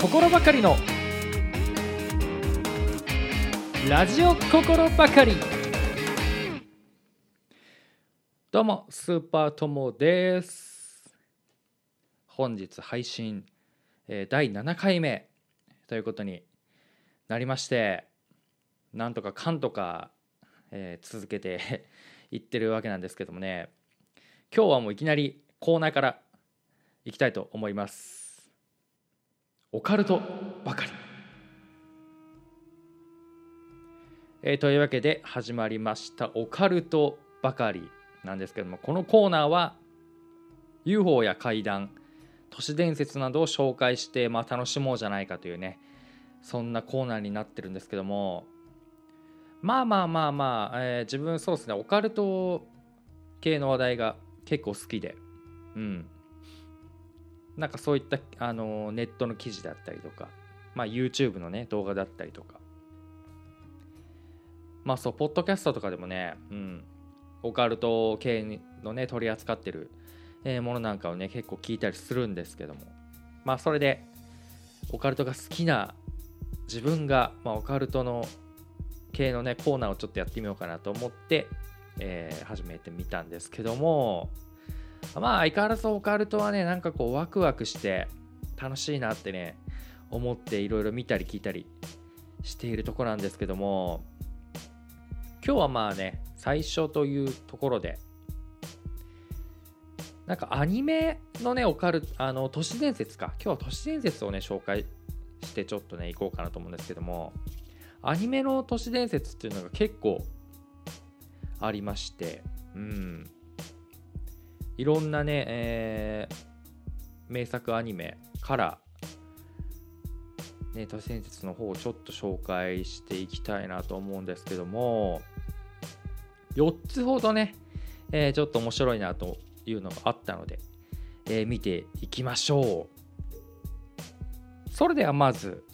心ばかりの。ラジオ心ばかり。どうもスーパーともです。本日配信、え第7回目。ということになりましてなんとかかんとか、え続けて いってるわけなんですけどもね。今日はもういきなりコーナーからいきたいと思います。オカルトばかり。えーというわけで始まりました。オカルトばかりなんですけどもこのコーナーは UFO や怪談都市伝説などを紹介して、まあ、楽しもうじゃないかというねそんなコーナーになってるんですけどもまあまあまあまあ、えー自分そうですねオカルト系の話題が結構好きでうん。なんかそういったあのネットの記事だったりとか、まあ、YouTube のね動画だったりとか。まあそうポッドキャストとかでもね、うん、オカルト系のね取り扱ってる、えものなんかをね結構聞いたりするんですけども。まあそれでオカルトが好きな自分が、まあ、オカルトの系のねコーナーをちょっとやってみようかなと思って、えー始めてみたんですけども。まあ相変わらずオカルトはねなんかこうワクワクして楽しいなってね思っていろいろ見たり聞いたりしているところなんですけども今日はまあね最初というところでなんかアニメのねオカルあの都市伝説か。今日は都市伝説をね紹介してちょっとね行こうかなと思うんですけどもアニメの都市伝説っていうのが結構ありましてうん。いろんなね、えー名作アニメから、ね、都市伝説の方をちょっと紹介していきたいなと思うんですけども4つほどね、えーちょっと面白いなというのがあったので、えー見ていきましょう。それではまず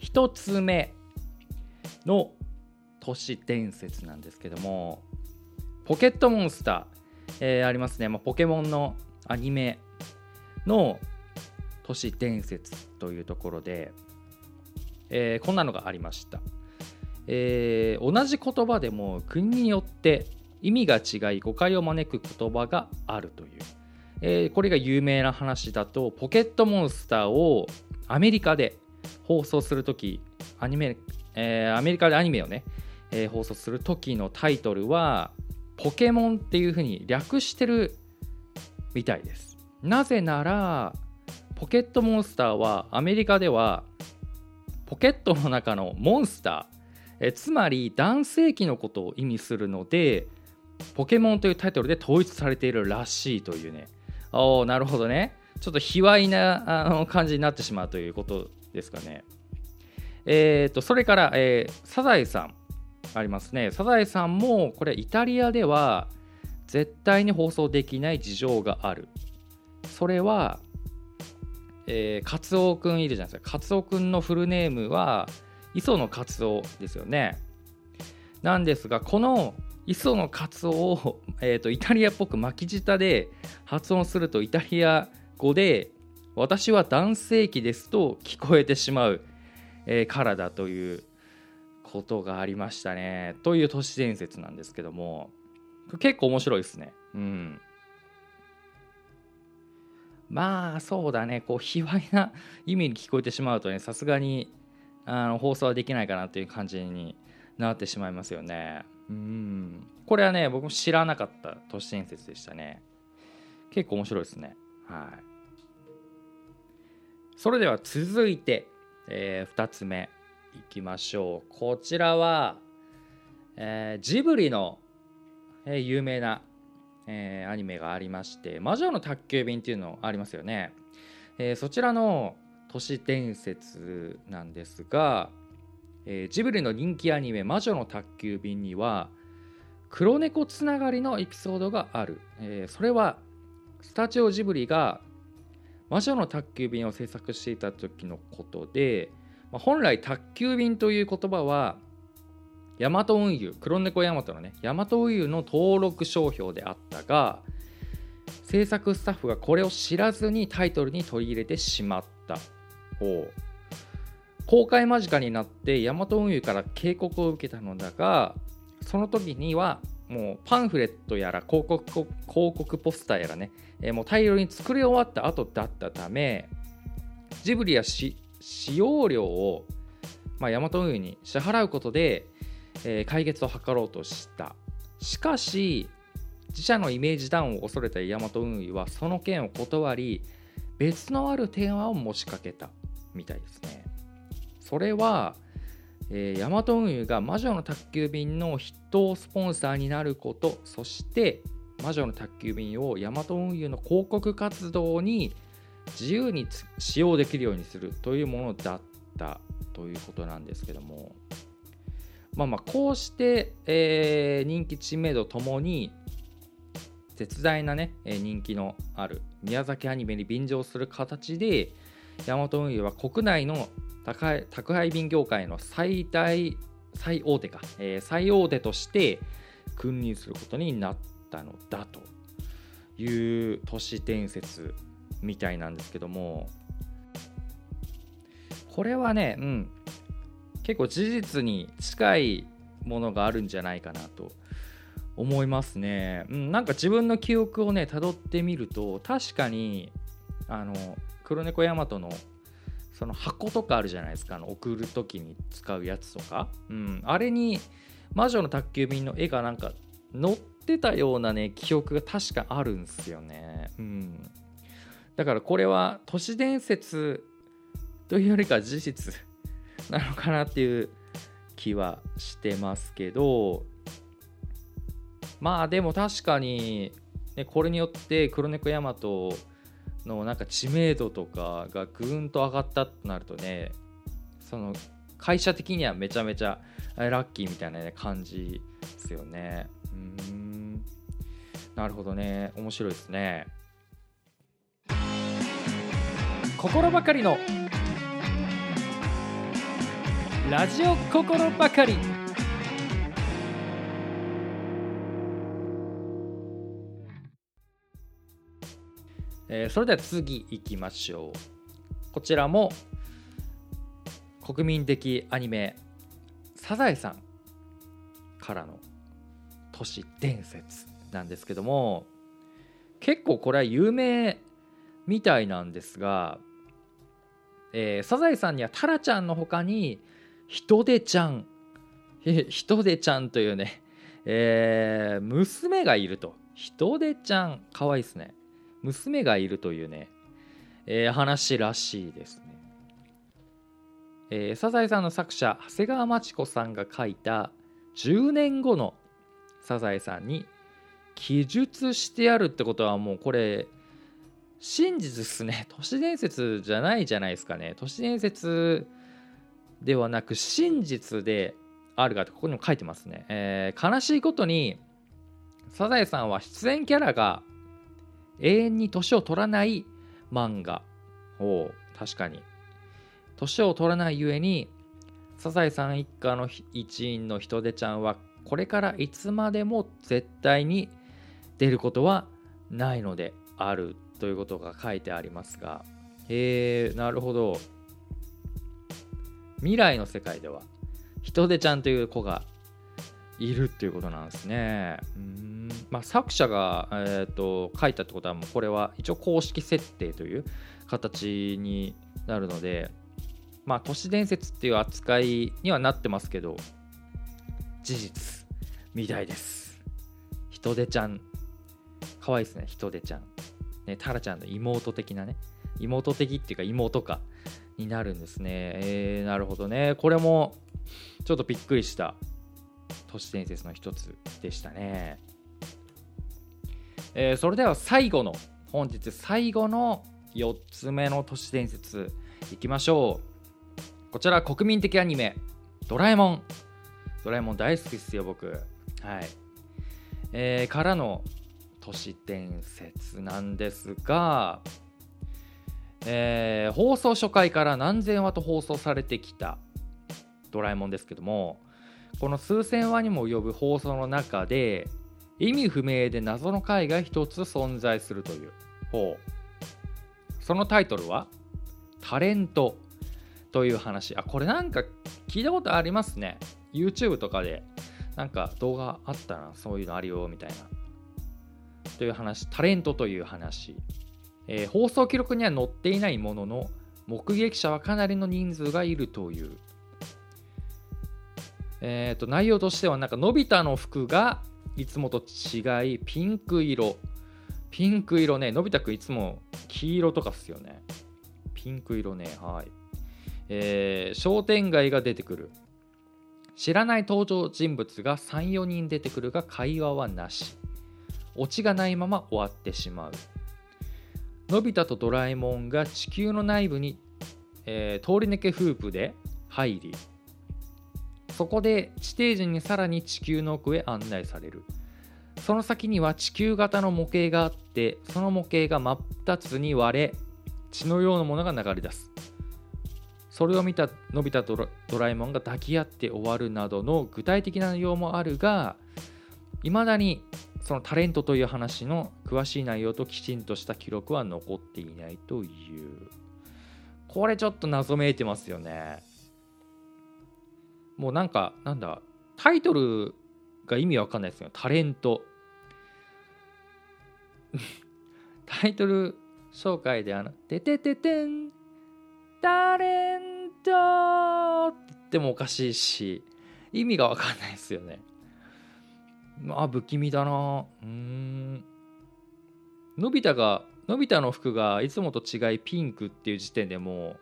1つ目の都市伝説なんですけどもポケットモンスター、えーありますね、まあ、ポケモンのアニメの都市伝説というところで、えーこんなのがありました、えー同じ言葉でも国によって意味が違い誤解を招く言葉があるという、えーこれが有名な話だとポケットモンスターをアメリカで放送するときアニメ、えーアメリカでアニメをね、えー放送する時のタイトルはポケモンっていうふうに略してるみたいです。なぜならポケットモンスターはアメリカではポケットの中のモンスターえつまり男性器のことを意味するのでポケモンというタイトルで統一されているらしいというね。おーなるほどね。ちょっと卑猥なあの感じになってしまうということですかね。えー、とそれから、えーサザエさん。ありますね。サザエさんもこれイタリアでは絶対に放送できない事情がある。それは、えー、カツオくんいるじゃないですか。カツオくんのフルネームは磯野カツオですよね。なんですがこの磯野カツオを、えー、とイタリアっぽく巻き舌で発音するとイタリア語で私は男性器ですと聞こえてしまう、えーからだということがありましたね。という都市伝説なんですけども。結構面白いですね。うん。まあそうだね。こう卑猥な意味に聞こえてしまうとねさすがにあの放送はできないかなという感じになってしまいますよね。うん。これはね僕も知らなかった都市伝説でしたね。結構面白いですね。はい。それでは続いて、え2つ目。いきましょう。こちらは、えージブリの、えー有名なえーアニメがありまして「魔女の宅急便」っていうのありますよね、えそちらの都市伝説なんですが、えジブリの人気アニメ「魔女の宅急便」には黒猫つながりのエピソードがある、えそれはスタジオジブリが魔女の宅急便を制作していた時のことで、まあ本来宅急便という言葉はヤマト運輸黒猫ヤマトのねヤマト運輸の登録商標であったが制作スタッフがこれを知らずにタイトルに取り入れてしまった。公開間近になってヤマト運輸から警告を受けたのだがその時にはもうパンフレットやら広告広告ポスターやらね、えー、もう大量に作り終わった後だったためジブリや使用料を、まあ、ヤマト運輸に支払うことで、えー、解決を図ろうとした。しかし自社のイメージダウンを恐れたヤマト運輸はその件を断り別のあるテーマを持ちかけたみたいですね。それは、ヤマト運輸が魔女の宅急便の筆頭スポンサーになることそして魔女の宅急便をヤマト運輸の広告活動に自由に使用できるようにするというものだったということなんですけども。まあまあこうして、えー、人気知名度ともに絶大なね人気のある宮崎アニメに便乗する形でヤマト運輸は国内の宅配便業界の最大最大手か、えー、最大手として君臨することになったのだという都市伝説みたいなんですけどもこれはね、うん、結構事実に近いものがあるんじゃないかなと思いますね。うん、なんか自分の記憶をね辿ってみると確かにあの黒猫ヤマトのその箱とかあるじゃないですかあの送る時に使うやつとか、うん、あれに魔女の宅急便の絵がなんか載ってたようなね記憶が確かあるんですよね、うん、だからこれは都市伝説というよりか事実なのかなっていう気はしてますけどまあでも確かに、ね、これによって黒猫ヤマトのなんか知名度とかがぐんと上がったとなるとねその会社的にはめちゃめちゃラッキーみたいな、感じですよね。うん。なるほどね。面白いですね。心ばかりのラジオ心ばかり。えー、それでは次いきましょう。こちらも国民的アニメ「サザエさん」からの都市伝説なんですけども結構これは有名みたいなんですが、えー、サザエさんにはタラちゃんの他にヒトデちゃん。ヒトデちゃんというね、えー、娘がいると。ヒトデちゃんかわいいですね。娘がいるというね、えー、話らしいですね。えー、サザエさんの作者長谷川町子さんが書いた10年後のサザエさんに記述してあるってことはもうこれ真実っすね。都市伝説じゃないじゃないですかね。都市伝説ではなく真実であるかってここにも書いてますね、えー、悲しいことにサザエさんは出演キャラが永遠に年を取らない漫画。を確かに。年を取らないゆえにサザエさん一家の一員の人手ちゃんはこれからいつまでも絶対に出ることはないのである。ということが書いてありますがへえなるほど未来の世界では人手ちゃんという子がいるっていうことなんですね。うんまあ、作者が、えーと、書いたってことはもうこれは一応公式設定という形になるので、まあ、都市伝説っていう扱いにはなってますけど事実みたいです。人手ちゃんかわいいですね人手ちゃん。ね、タラちゃんの妹的なね妹的っていうか妹かになるんですね。えー、なるほどね。これもちょっとびっくりした都市伝説の一つでしたね。えー、それでは最後の本日最後の4つ目の都市伝説いきましょうこちら国民的アニメ「ドラえもん」ドラえもん大好きですよ僕はいえー、からの都市伝説なんですが、えー、放送初回から何千話と放送されてきたドラえもんですけどもこの数千話にも及ぶ放送の中で意味不明で謎の回が一つ存在するという方。そのタイトルは「タレント」という話。あこれなんか聞いたことありますね。YouTube とかでなんか動画あったな。そういうのあるよみたいな。という話タレントという話、えー、放送記録には載っていないものの目撃者はかなりの人数がいるという。えーと、内容としてはなんかのび太の服がいつもと違いピンク色。ピンク色ねのび太くんいつも黄色とかっすよね。ピンク色ねはい。えー、商店街が出てくる。知らない登場人物が34人出てくるが会話はなし。オチがないまま終わってしまう。のび太とドラえもんが地球の内部に、えー、通り抜けフープで入りそこで地底人にさらに地球の奥へ案内される。その先には地球型の模型があってその模型が真っ二つに割れ血のようなものが流れ出す。それを見たのび太とドラえもんが抱き合って終わるなどの具体的な内容もあるがいまだにそのタレントという話の詳しい内容ときちんとした記録は残っていないというこれちょっと謎めいてますよねもうなんか、なんだ、タイトルが意味わかんないですよ。タレント。タイトル紹介であの、ててててん、タレントって言ってもおかしいし、意味がわかんないですよね。あ、不気味だな。うん。のび太が、のび太の服がいつもと違いピンクっていう時点でも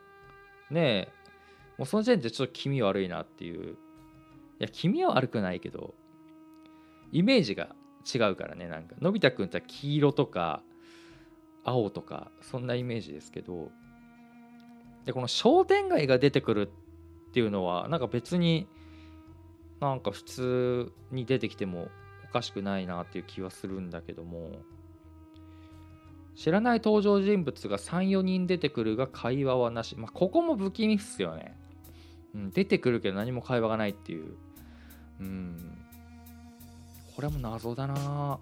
う、ねえ、もうその時点でちょっと気味悪いなっていう。いや気味は悪くないけどイメージが違うからねなんか。のび太くんって黄色とか青とかそんなイメージですけどでこの商店街が出てくるっていうのはなんか別になんか普通に出てきてもかしくないなっていう気はするんだけども知らない登場人物が34人出てくるが会話はなしまあここも不気味っすよねうん、出てくるけど何も会話がないっていう。うん。これも謎だな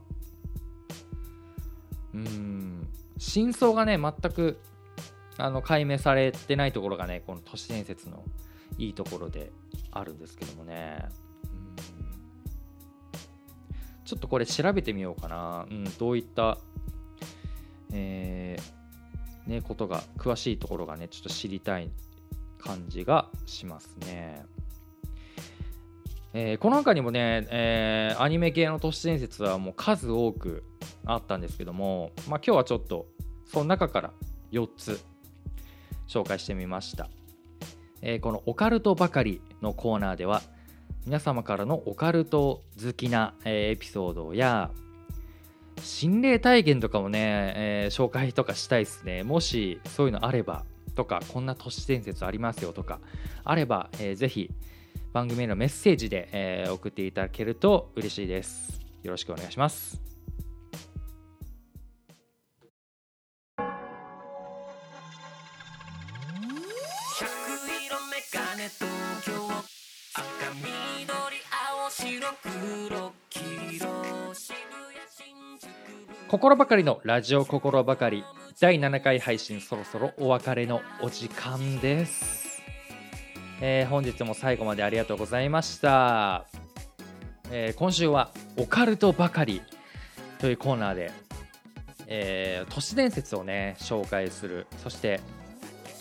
うん。真相がね、全くあの解明されてないところがね、この都市伝説のいいところであるんですけどもね。ちょっとこれ調べてみようかな。うん、どういった、えー、ね、ことが、詳しいところがね、ちょっと知りたい感じがしますね。えー、この中にもね、えー、アニメ系の都市伝説はもう数多くあったんですけども、まあ、今日はちょっとその中から4つ紹介してみました、えー、このオカルトばかりのコーナーでは皆様からのオカルト好きな、えエピソードや心霊体験とかもね、え紹介とかしたいですね。もしそういうのあればとかこんな都市伝説ありますよとかあれば、えー、ぜひ番組へのメッセージで、えー、送っていただけると嬉しいです。よろしくお願いします。心ばかりのラジオ心ばかり。第7回配信そろそろお別れのお時間です、えー、本日も最後までありがとうございました、えー、今週はオカルトばかりというコーナーで、えー、都市伝説をね紹介する。そして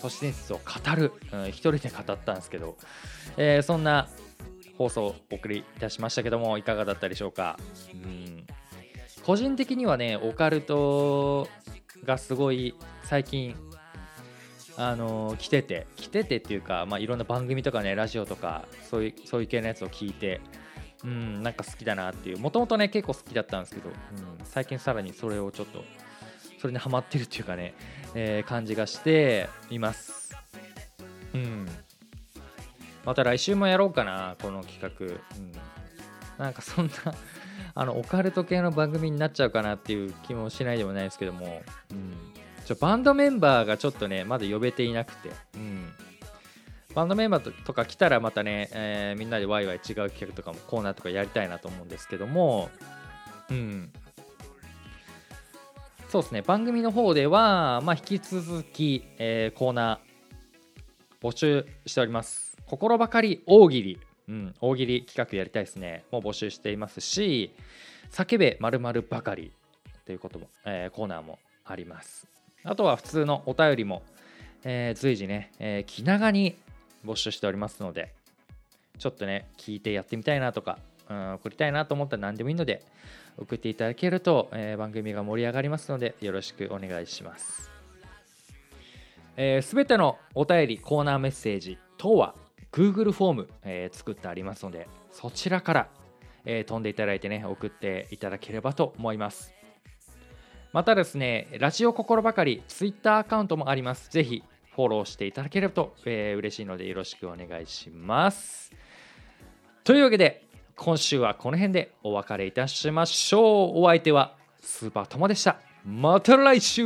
都市伝説を語る、うん、一人で語ったんですけど、えー、そんな放送をお送りいたしましたけどもいかがだったでしょうか、うん。個人的にはねオカルトがすごい最近あの来てて来ててっていうか、まあ、いろんな番組とかねラジオとかそういうそういう系のやつを聞いてうんなんか好きだなっていう。もともとね結構好きだったんですけど、うん、最近さらにそれをちょっとそれにハマってるっていうかね、えー、感じがしています。うん。また来週もやろうかなこの企画、うん、なんかそんな あのオカルト系の番組になっちゃうかなっていう気もしないでもないですけども、うん、ちょバンドメンバーがちょっとねまだ呼べていなくて、うん、バンドメンバーとか来たらまたね、えー、みんなでワイワイ違う企画とかもコーナーとかやりたいなと思うんですけども、うん、そうですね。番組の方では、まあ、引き続き、えー、コーナー募集しております。心ばかり大喜利。うん大喜利企画やりたいですね。もう募集していますし叫べまるばかりということも、えー、コーナーもあります。あとは普通のお便りも、えー、随時ね、えー、気長に募集しておりますのでちょっとね聞いてやってみたいなとか、うん、送りたいなと思ったら何でもいいので送っていただけると、えー、番組が盛り上がりますのでよろしくお願いします。すべ、ー、てのお便りコーナーメッセージ等は？Google フォーム、えー、作ってありますのでそちらから、えー、飛んでいただいてね送っていただければと思います。またですねラジオ心ばかり Twitter アカウントもあります。ぜひフォローしていただければと、えー、嬉しいのでよろしくお願いします。というわけで今週はこの辺でお別れいたしましょう。お相手はスーパートモでした。また来週。